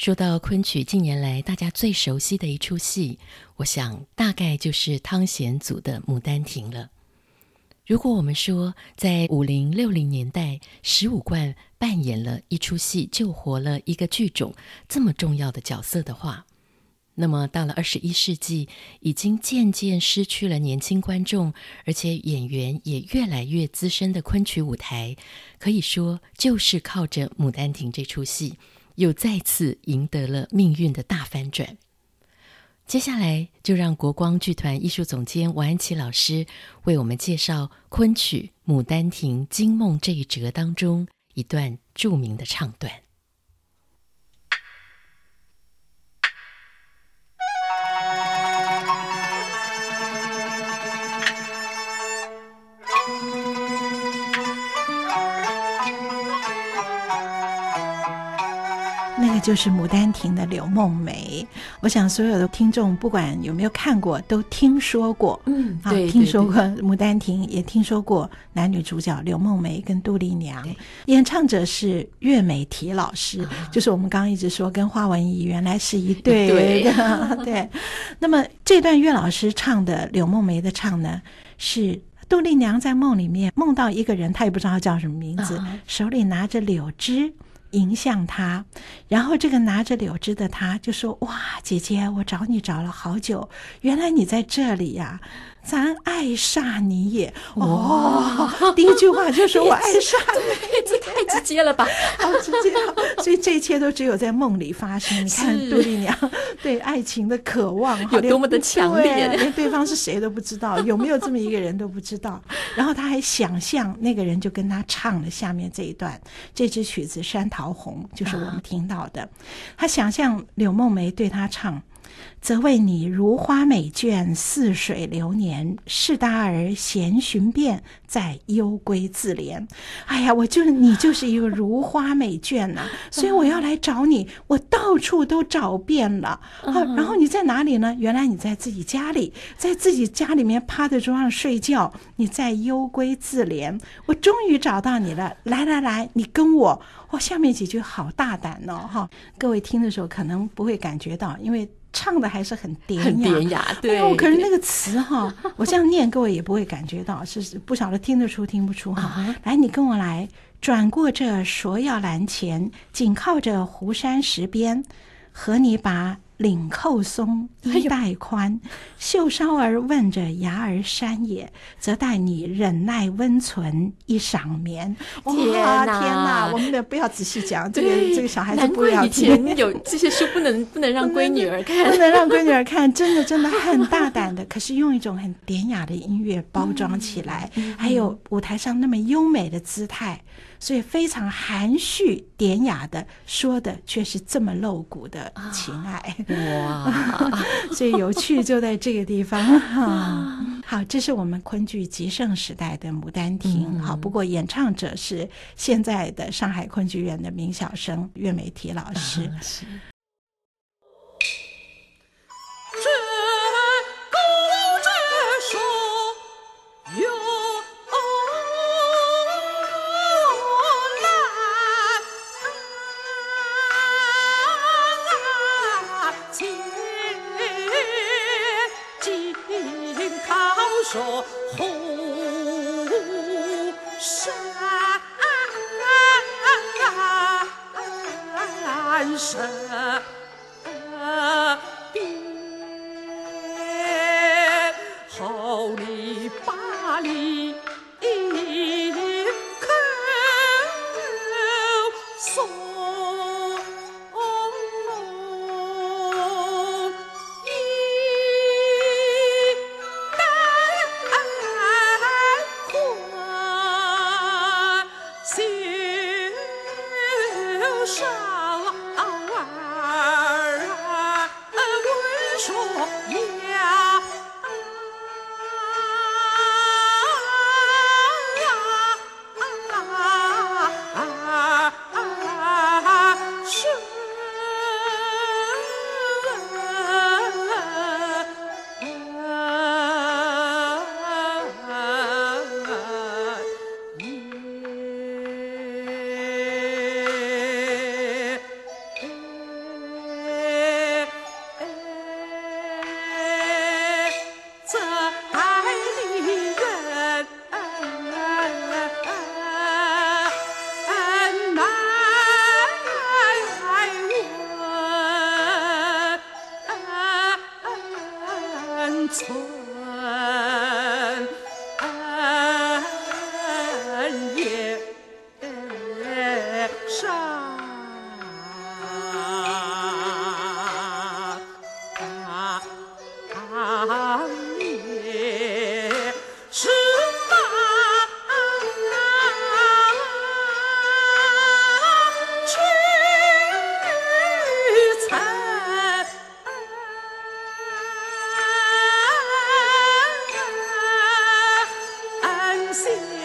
说到昆曲，近年来大家最熟悉的一出戏，我想大概就是汤显祖的《牡丹亭》了。如果我们说在五零六零年代，十五贯扮演了一出戏救活了一个剧种这么重要的角色的话，那么到了二十一世纪，已经渐渐失去了年轻观众，而且演员也越来越资深的昆曲舞台，可以说就是靠着《牡丹亭》这出戏，又再次赢得了命运的大反转。接下来就让国光剧团艺术总监王安琪老师为我们介绍昆曲《牡丹亭》惊梦这一折当中一段著名的唱段。就是《牡丹亭》的柳梦梅，我想所有的听众不管有没有看过，都听说过。嗯，对，对，对，听说过《牡丹亭》，也听说过男女主角柳梦梅跟杜丽娘，演唱者是岳美缇老师，就是我们刚刚一直说跟花文怡原来是一对 的。对，对，那么这段岳老师唱的柳梦梅的唱呢，是杜丽娘在梦里面梦到一个人，她也不知道叫什么名字，手里拿着柳枝。迎向他，然后这个拿着柳枝的他就说：“哇，姐姐，我找你找了好久，原来你在这里呀。”咱爱煞你也哦，第一句话就说 我爱煞你，这太直接了吧？好直接，所以这一切都只有在梦里发生。你看杜丽娘对爱情的渴望有多么的强烈，连对方是谁都不知道，有没有这么一个人都不知道。然后他还想象那个人就跟他唱了下面这一段，这支曲子《山桃红》就是我们听到的。他想象柳梦梅对他唱。则为你如花美眷，似水流年。士大儿闲寻遍，在幽闺自怜。哎呀，我就是你，就是一个如花美眷呐、啊，所以我要来找你。我到处都找遍了，好、啊，然后你在哪里呢？原来你在自己家里，在自己家里面趴在桌上睡觉。你在幽闺自怜。我终于找到你了，来来来，你跟我。哇，下面几句好大胆哦，哈！各位听的时候可能不会感觉到，因为。唱的还是很典雅，很典雅，对。哎、可是那个词哈，我这样念，各位也不会感觉到，是不晓得听得出听不出哈。Uh -huh. 来，你跟我来，转过这芍药栏前，紧靠着湖山石边，和你把。领扣松，衣带宽，袖梢儿问着牙儿山也，则待你忍耐温存一晌眠。天哪，天哪！我们的不要仔细讲，这个这个小孩子不要听。以前有这些书不能不能让闺女儿看，不能让闺女儿看，真的真的很大胆的。可是用一种很典雅的音乐包装起来，嗯、还有舞台上那么优美的姿态。所以非常含蓄典雅的说的，却是这么露骨的情爱哇！所以有趣就在这个地方哈。好，这是我们昆剧极盛时代的《牡丹亭》。好，不过演唱者是现在的上海昆剧院的名小生岳美缇老师。啊。后山山边好里巴里。杀杀灭十八屈臣